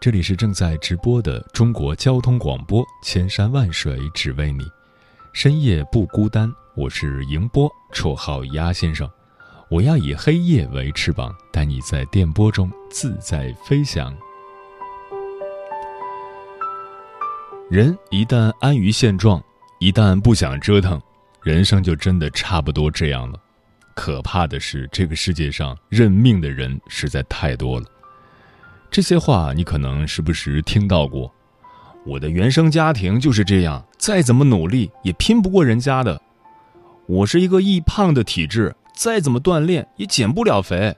这里是正在直播的中国交通广播，千山万水只为你，深夜不孤单。我是迎波，绰号鸭先生。我要以黑夜为翅膀，带你在电波中自在飞翔。人一旦安于现状，一旦不想折腾，人生就真的差不多这样了。可怕的是，这个世界上认命的人实在太多了。这些话你可能时不时听到过，我的原生家庭就是这样，再怎么努力也拼不过人家的。我是一个易胖的体质，再怎么锻炼也减不了肥。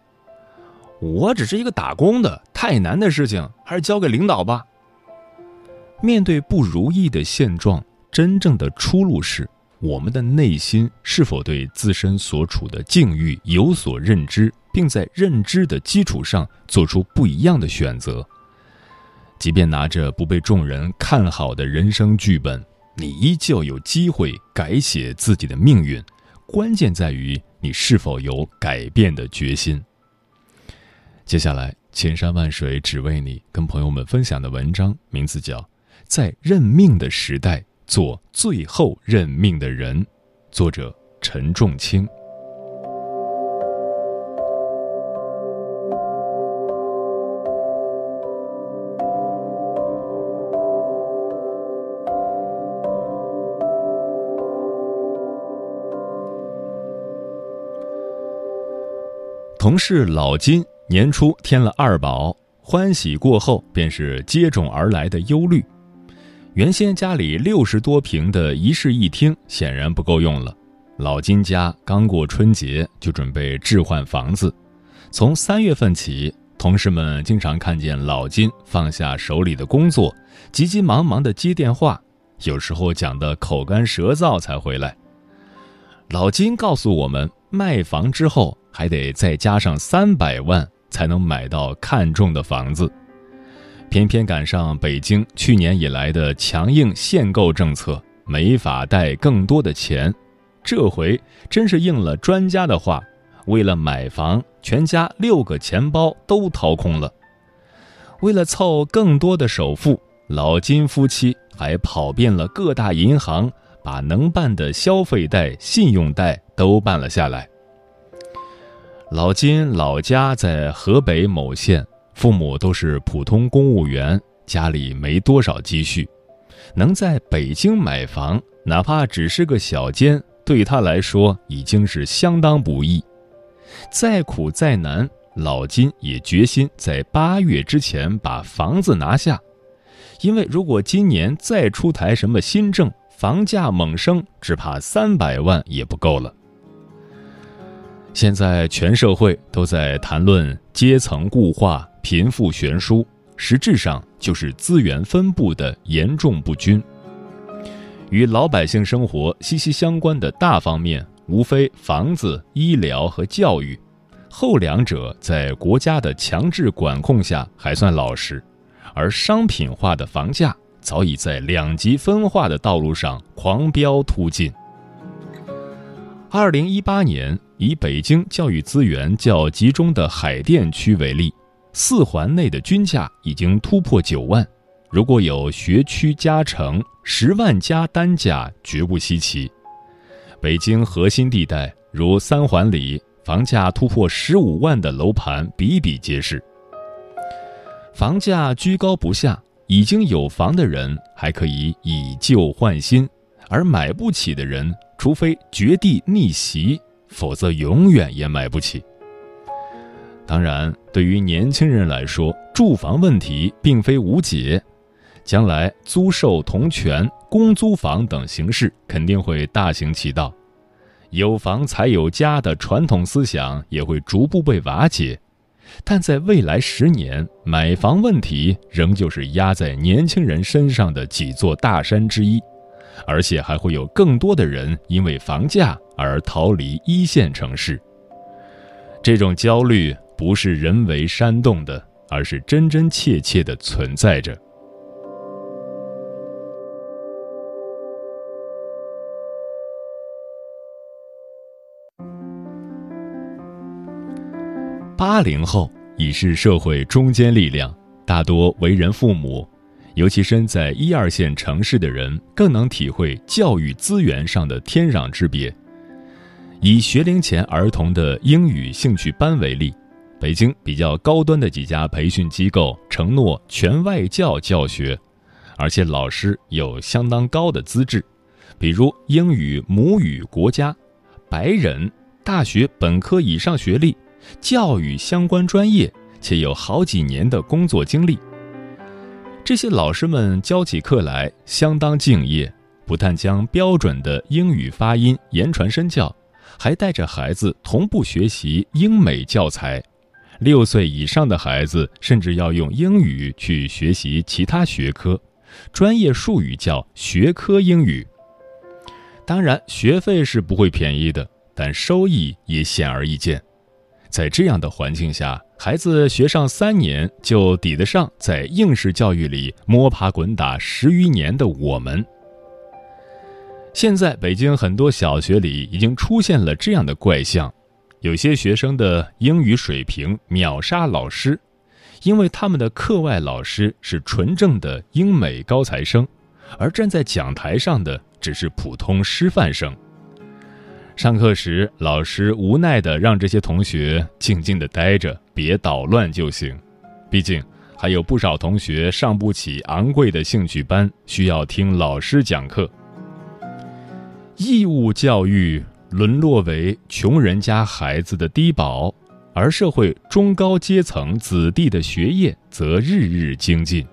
我只是一个打工的，太难的事情还是交给领导吧。面对不如意的现状，真正的出路是我们的内心是否对自身所处的境遇有所认知。并在认知的基础上做出不一样的选择。即便拿着不被众人看好的人生剧本，你依旧有机会改写自己的命运。关键在于你是否有改变的决心。接下来，千山万水只为你，跟朋友们分享的文章名字叫《在认命的时代做最后认命的人》，作者陈仲卿。同事老金年初添了二宝，欢喜过后便是接踵而来的忧虑。原先家里六十多平的一室一厅显然不够用了，老金家刚过春节就准备置换房子。从三月份起，同事们经常看见老金放下手里的工作，急急忙忙的接电话，有时候讲的口干舌燥才回来。老金告诉我们，卖房之后。还得再加上三百万才能买到看中的房子，偏偏赶上北京去年以来的强硬限购政策，没法贷更多的钱。这回真是应了专家的话，为了买房，全家六个钱包都掏空了。为了凑更多的首付，老金夫妻还跑遍了各大银行，把能办的消费贷、信用贷都办了下来。老金老家在河北某县，父母都是普通公务员，家里没多少积蓄，能在北京买房，哪怕只是个小间，对他来说已经是相当不易。再苦再难，老金也决心在八月之前把房子拿下，因为如果今年再出台什么新政，房价猛升，只怕三百万也不够了。现在全社会都在谈论阶层固化、贫富悬殊，实质上就是资源分布的严重不均。与老百姓生活息息相关的大方面，无非房子、医疗和教育，后两者在国家的强制管控下还算老实，而商品化的房价早已在两极分化的道路上狂飙突进。二零一八年。以北京教育资源较集中的海淀区为例，四环内的均价已经突破九万。如果有学区加成，十万加单价绝不稀奇。北京核心地带如三环里，房价突破十五万的楼盘比比皆是。房价居高不下，已经有房的人还可以以旧换新，而买不起的人，除非绝地逆袭。否则永远也买不起。当然，对于年轻人来说，住房问题并非无解，将来租售同权、公租房等形式肯定会大行其道，有房才有家的传统思想也会逐步被瓦解，但在未来十年，买房问题仍旧是压在年轻人身上的几座大山之一，而且还会有更多的人因为房价而逃离一线城市。这种焦虑不是人为煽动的，而是真真切切的存在着。八零后已是社会中坚力量，大多为人父母，尤其身在一二线城市的人更能体会教育资源上的天壤之别。以学龄前儿童的英语兴趣班为例，北京比较高端的几家培训机构承诺全外教教学，而且老师有相当高的资质，比如英语母语国家、白人、大学本科以上学历。教育相关专业，且有好几年的工作经历。这些老师们教起课来相当敬业，不但将标准的英语发音言传身教，还带着孩子同步学习英美教材。六岁以上的孩子甚至要用英语去学习其他学科，专业术语叫学科英语。当然，学费是不会便宜的，但收益也显而易见。在这样的环境下，孩子学上三年就抵得上在应试教育里摸爬滚打十余年的我们。现在，北京很多小学里已经出现了这样的怪象：有些学生的英语水平秒杀老师，因为他们的课外老师是纯正的英美高材生，而站在讲台上的只是普通师范生。上课时，老师无奈地让这些同学静静地待着，别捣乱就行。毕竟还有不少同学上不起昂贵的兴趣班，需要听老师讲课。义务教育沦落为穷人家孩子的低保，而社会中高阶层子弟的学业则日日精进。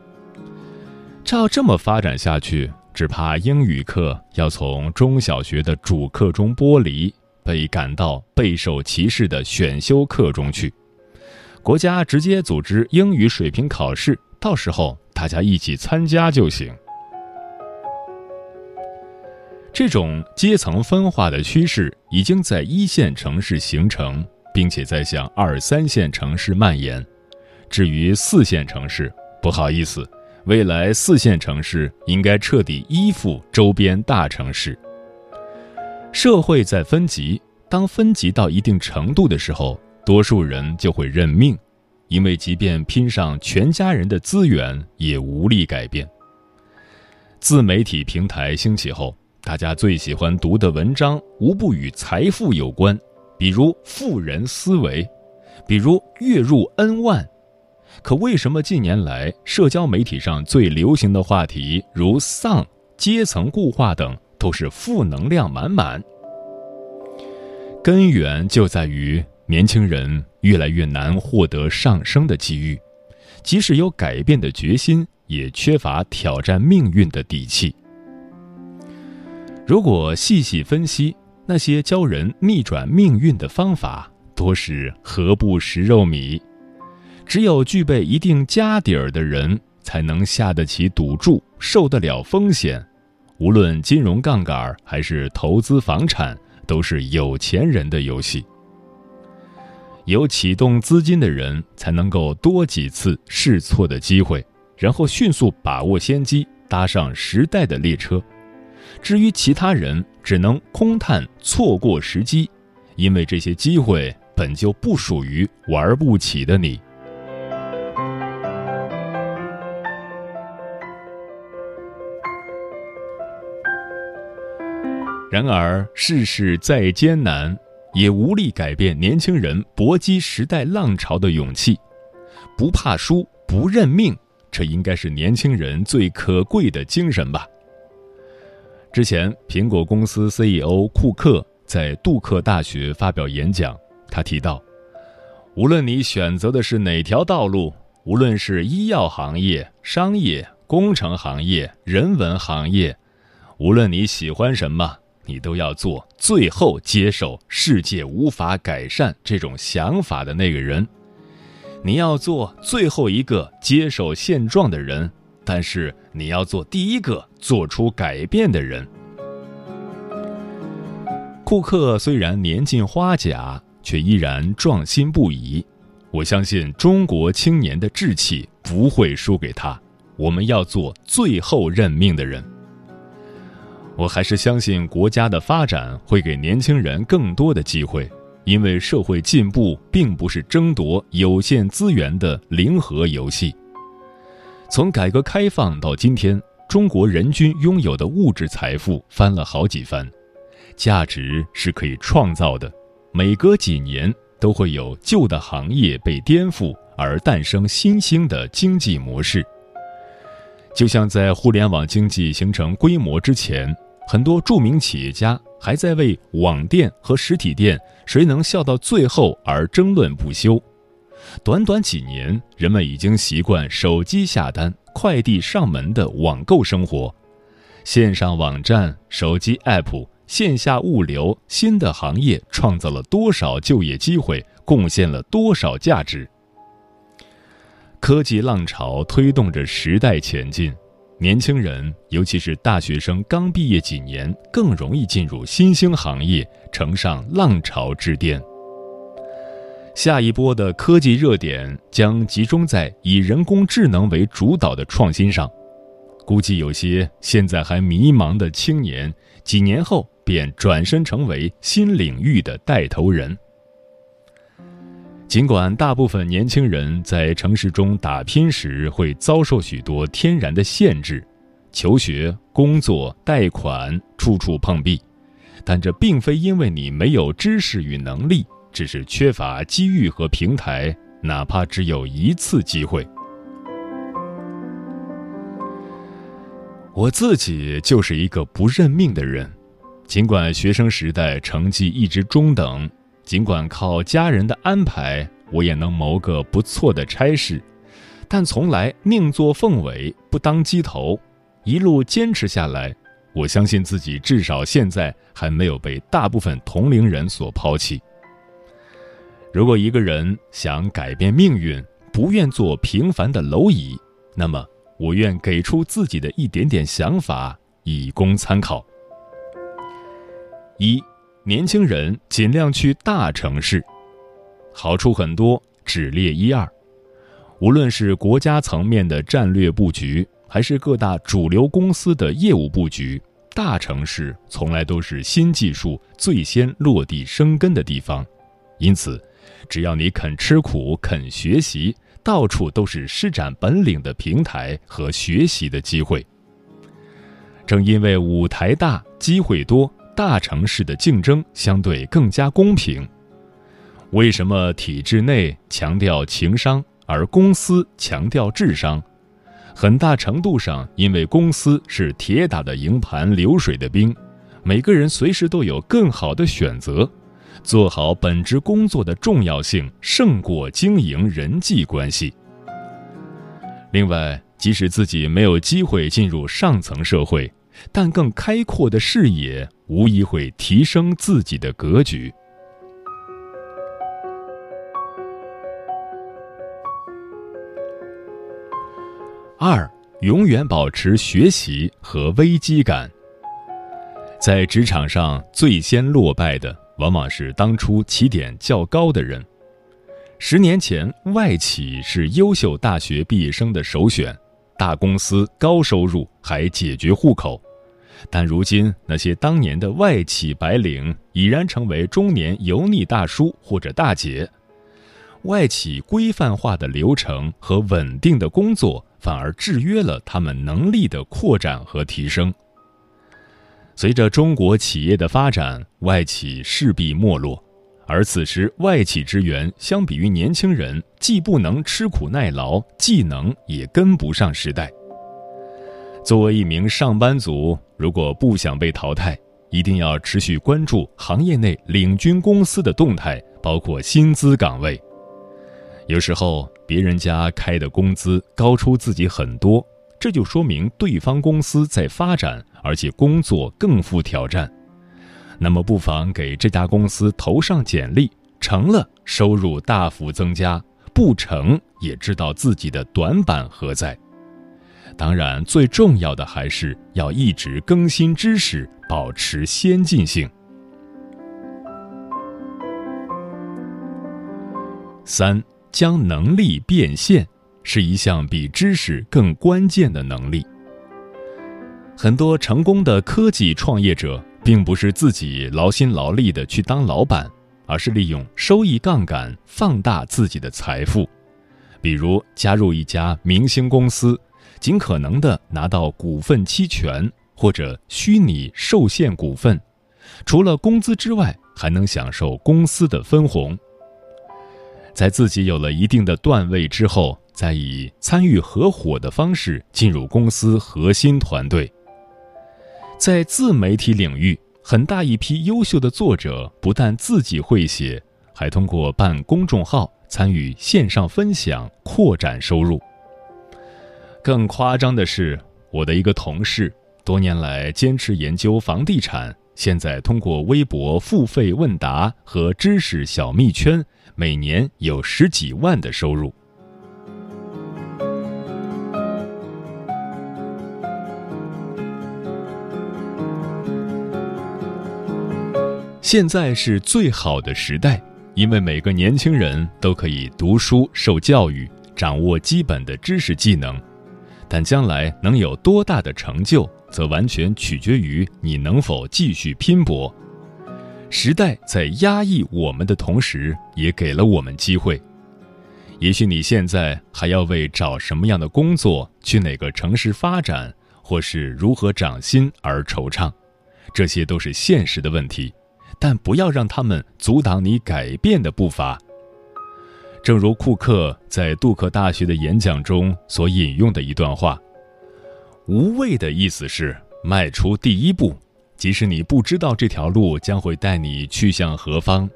照这么发展下去，只怕英语课要从中小学的主课中剥离，被赶到备受歧视的选修课中去。国家直接组织英语水平考试，到时候大家一起参加就行。这种阶层分化的趋势已经在一线城市形成，并且在向二三线城市蔓延。至于四线城市，不好意思。未来四线城市应该彻底依附周边大城市。社会在分级，当分级到一定程度的时候，多数人就会认命，因为即便拼上全家人的资源，也无力改变。自媒体平台兴起后，大家最喜欢读的文章无不与财富有关，比如富人思维，比如月入 N 万。可为什么近年来社交媒体上最流行的话题，如丧、阶层固化等，都是负能量满满？根源就在于年轻人越来越难获得上升的机遇，即使有改变的决心，也缺乏挑战命运的底气。如果细细分析，那些教人逆转命运的方法，多是何不食肉糜。只有具备一定家底儿的人，才能下得起赌注，受得了风险。无论金融杠杆还是投资房产，都是有钱人的游戏。有启动资金的人，才能够多几次试错的机会，然后迅速把握先机，搭上时代的列车。至于其他人，只能空叹错过时机，因为这些机会本就不属于玩不起的你。然而，世事再艰难，也无力改变年轻人搏击时代浪潮的勇气。不怕输，不认命，这应该是年轻人最可贵的精神吧。之前，苹果公司 CEO 库克在杜克大学发表演讲，他提到，无论你选择的是哪条道路，无论是医药行业、商业、工程行业、人文行业，无论你喜欢什么。你都要做最后接受世界无法改善这种想法的那个人，你要做最后一个接受现状的人，但是你要做第一个做出改变的人。库克虽然年近花甲，却依然壮心不已。我相信中国青年的志气不会输给他。我们要做最后任命的人。我还是相信国家的发展会给年轻人更多的机会。因为社会进步并不是争夺有限资源的零和游戏。从改革开放到今天，中国人均拥有的物质财富翻了好几番，价值是可以创造的。每隔几年都会有旧的行业被颠覆，而诞生新兴的经济模式。就像在互联网经济形成规模之前，很多著名企业家。还在为网店和实体店谁能笑到最后而争论不休。短短几年，人们已经习惯手机下单、快递上门的网购生活。线上网站、手机 App、线下物流，新的行业创造了多少就业机会，贡献了多少价值？科技浪潮推动着时代前进。年轻人，尤其是大学生刚毕业几年，更容易进入新兴行业，乘上浪潮之巅。下一波的科技热点将集中在以人工智能为主导的创新上，估计有些现在还迷茫的青年，几年后便转身成为新领域的带头人。尽管大部分年轻人在城市中打拼时会遭受许多天然的限制，求学、工作、贷款处处碰壁，但这并非因为你没有知识与能力，只是缺乏机遇和平台，哪怕只有一次机会。我自己就是一个不认命的人，尽管学生时代成绩一直中等。尽管靠家人的安排，我也能谋个不错的差事，但从来宁做凤尾不当鸡头。一路坚持下来，我相信自己至少现在还没有被大部分同龄人所抛弃。如果一个人想改变命运，不愿做平凡的蝼蚁，那么我愿给出自己的一点点想法，以供参考。一。年轻人尽量去大城市，好处很多，只列一二。无论是国家层面的战略布局，还是各大主流公司的业务布局，大城市从来都是新技术最先落地生根的地方。因此，只要你肯吃苦、肯学习，到处都是施展本领的平台和学习的机会。正因为舞台大，机会多。大城市的竞争相对更加公平。为什么体制内强调情商，而公司强调智商？很大程度上，因为公司是铁打的营盘流水的兵，每个人随时都有更好的选择。做好本职工作的重要性胜过经营人际关系。另外，即使自己没有机会进入上层社会。但更开阔的视野，无疑会提升自己的格局。二，永远保持学习和危机感。在职场上，最先落败的往往是当初起点较高的人。十年前，外企是优秀大学毕业生的首选，大公司高收入还解决户口。但如今，那些当年的外企白领已然成为中年油腻大叔或者大姐。外企规范化的流程和稳定的工作，反而制约了他们能力的扩展和提升。随着中国企业的发展，外企势必没落，而此时外企职员相比于年轻人，既不能吃苦耐劳，技能也跟不上时代。作为一名上班族，如果不想被淘汰，一定要持续关注行业内领军公司的动态，包括薪资岗位。有时候别人家开的工资高出自己很多，这就说明对方公司在发展，而且工作更富挑战。那么不妨给这家公司投上简历，成了收入大幅增加，不成也知道自己的短板何在。当然，最重要的还是要一直更新知识，保持先进性。三，将能力变现是一项比知识更关键的能力。很多成功的科技创业者，并不是自己劳心劳力的去当老板，而是利用收益杠杆放大自己的财富，比如加入一家明星公司。尽可能的拿到股份期权或者虚拟受限股份，除了工资之外，还能享受公司的分红。在自己有了一定的段位之后，再以参与合伙的方式进入公司核心团队。在自媒体领域，很大一批优秀的作者不但自己会写，还通过办公众号参与线上分享，扩展收入。更夸张的是，我的一个同事，多年来坚持研究房地产，现在通过微博付费问答和知识小蜜圈，每年有十几万的收入。现在是最好的时代，因为每个年轻人都可以读书、受教育，掌握基本的知识技能。但将来能有多大的成就，则完全取决于你能否继续拼搏。时代在压抑我们的同时，也给了我们机会。也许你现在还要为找什么样的工作、去哪个城市发展，或是如何涨薪而惆怅，这些都是现实的问题，但不要让他们阻挡你改变的步伐。正如库克在杜克大学的演讲中所引用的一段话：“无畏的意思是迈出第一步，即使你不知道这条路将会带你去向何方。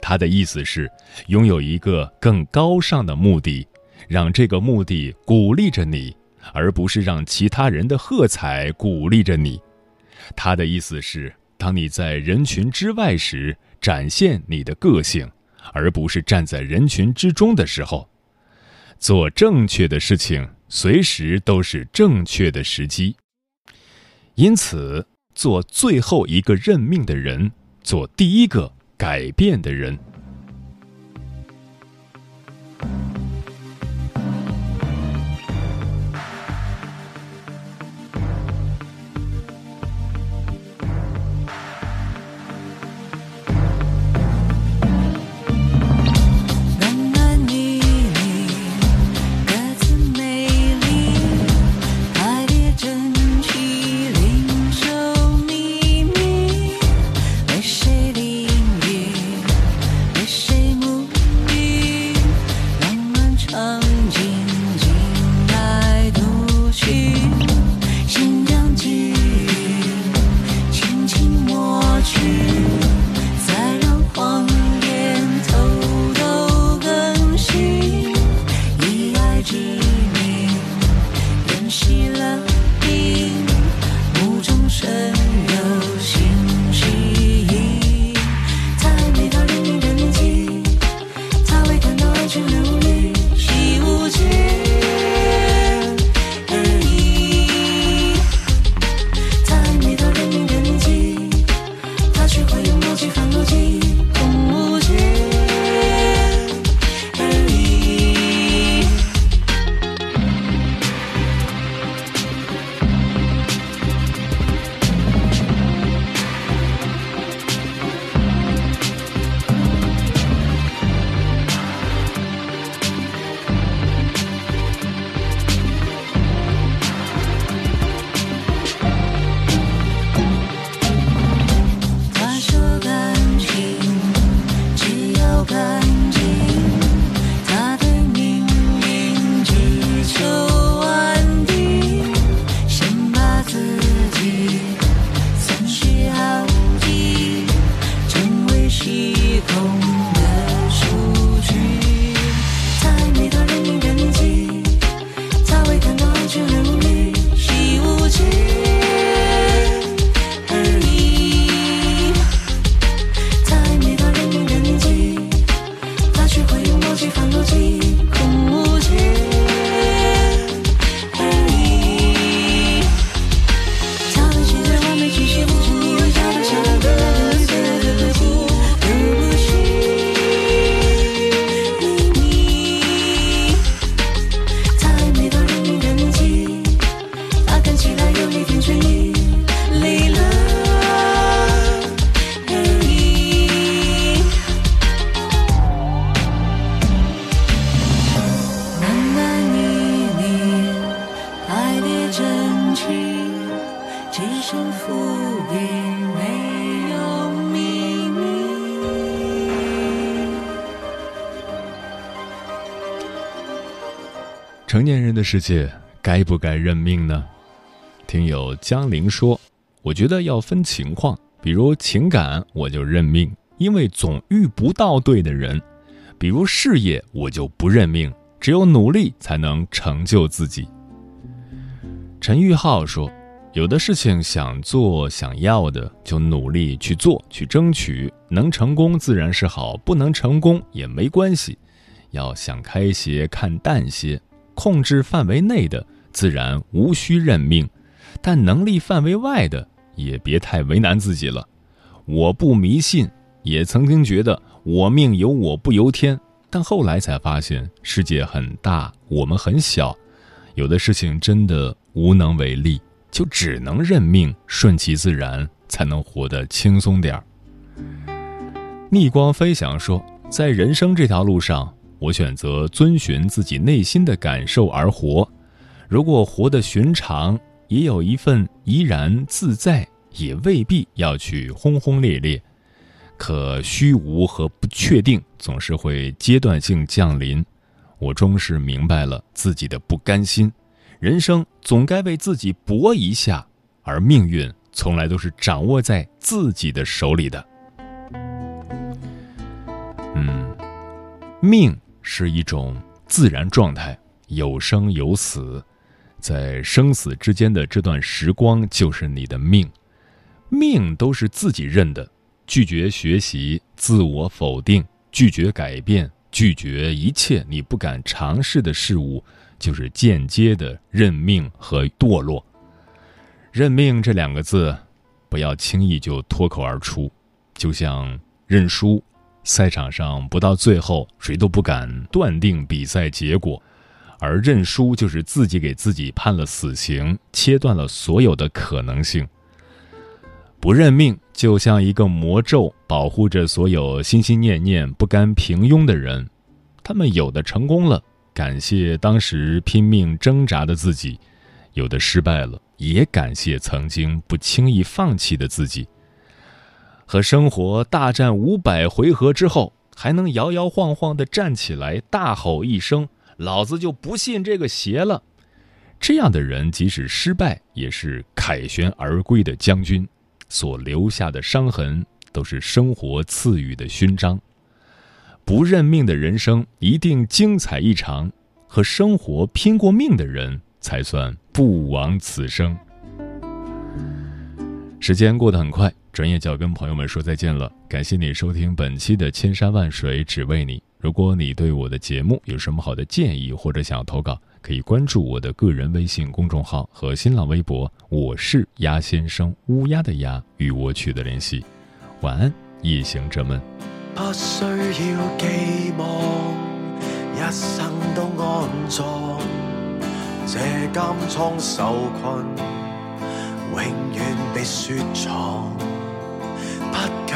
他的意思是拥有一个更高尚的目的，让这个目的鼓励着你，而不是让其他人的喝彩鼓励着你。他的意思是，当你在人群之外时，展现你的个性。”而不是站在人群之中的时候，做正确的事情，随时都是正确的时机。因此，做最后一个认命的人，做第一个改变的人。世界，该不该认命呢？听友江玲说：“我觉得要分情况，比如情感，我就认命，因为总遇不到对的人；比如事业，我就不认命，只有努力才能成就自己。”陈玉浩说：“有的事情想做、想要的，就努力去做、去争取。能成功自然是好，不能成功也没关系。要想开些、看淡些，控制范围内的，自然无需认命；但能力范围外的，也别太为难自己了。我不迷信，也曾经觉得我命由我不由天，但后来才发现世界很大，我们很小，有的事情真的。”无能为力，就只能认命，顺其自然，才能活得轻松点儿。逆光飞翔说，在人生这条路上，我选择遵循自己内心的感受而活。如果活得寻常，也有一份怡然自在，也未必要去轰轰烈烈。可虚无和不确定总是会阶段性降临，我终是明白了自己的不甘心。人生总该为自己搏一下，而命运从来都是掌握在自己的手里的。嗯，命是一种自然状态，有生有死，在生死之间的这段时光就是你的命。命都是自己认的，拒绝学习，自我否定，拒绝改变，拒绝一切你不敢尝试的事物。就是间接的认命和堕落。认命这两个字，不要轻易就脱口而出，就像认输，赛场上不到最后，谁都不敢断定比赛结果，而认输就是自己给自己判了死刑，切断了所有的可能性。不认命，就像一个魔咒，保护着所有心心念念不甘平庸的人，他们有的成功了。感谢当时拼命挣扎的自己，有的失败了，也感谢曾经不轻易放弃的自己。和生活大战五百回合之后，还能摇摇晃晃地站起来，大吼一声：“老子就不信这个邪了！”这样的人，即使失败，也是凯旋而归的将军，所留下的伤痕，都是生活赐予的勋章。不认命的人生一定精彩异常，和生活拼过命的人才算不枉此生。时间过得很快，转眼就要跟朋友们说再见了。感谢你收听本期的《千山万水只为你》。如果你对我的节目有什么好的建议，或者想要投稿，可以关注我的个人微信公众号和新浪微博，我是鸭先生，乌鸦的鸭，与我取得联系。晚安，夜行者们。不需要寄望一生都安葬，这监仓受困，永远被雪藏。不敢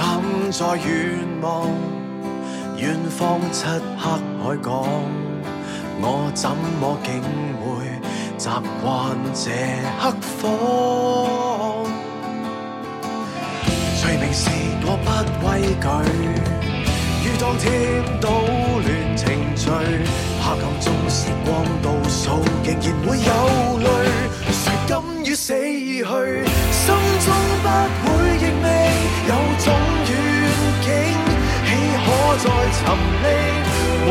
再远望，远方漆黑海港，我怎么竟会习惯这黑房？罪名是我不畏惧。当天都乱程序，黑暗中时光倒数，仍然会有泪。谁甘于死去？再沉溺？回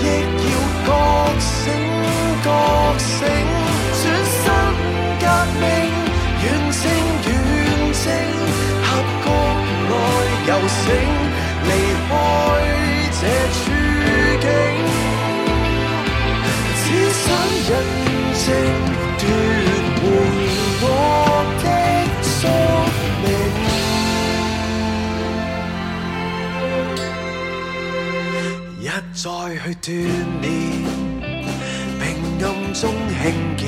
忆要觉醒，觉醒，转身革命，远征远征，合谷内游醒。离开这再去锻炼，平暗中兴建，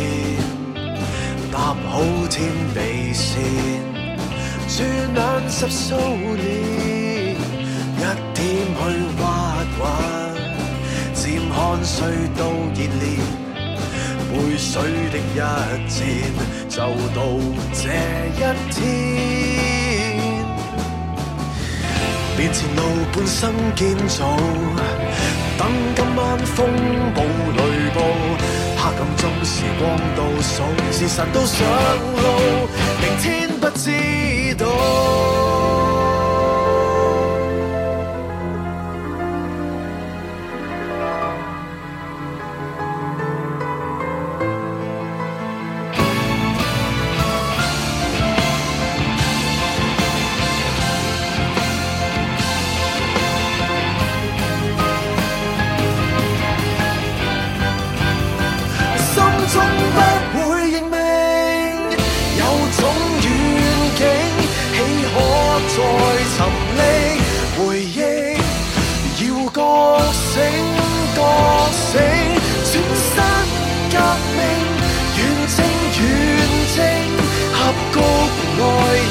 搭好天地线，住两十数年，一点去挖掘，渐看隧道热烈，背水的一战就到这一天，面前路半生建造。等今晚风暴雷暴，黑暗中时光倒数，时辰都上路，明天不知道。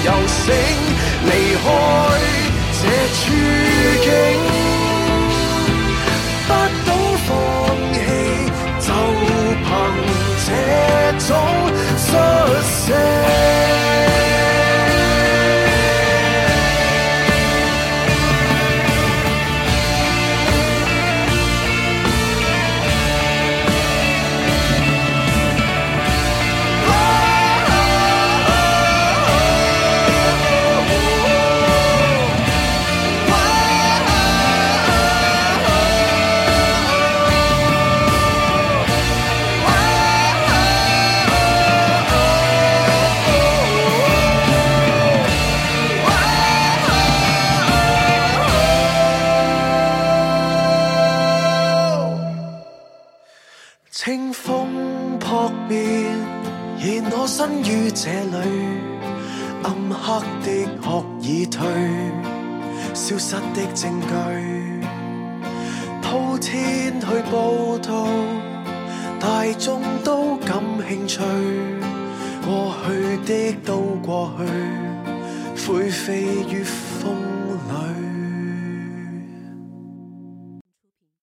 游醒，离开这处境。不懂放弃，就凭这种率性。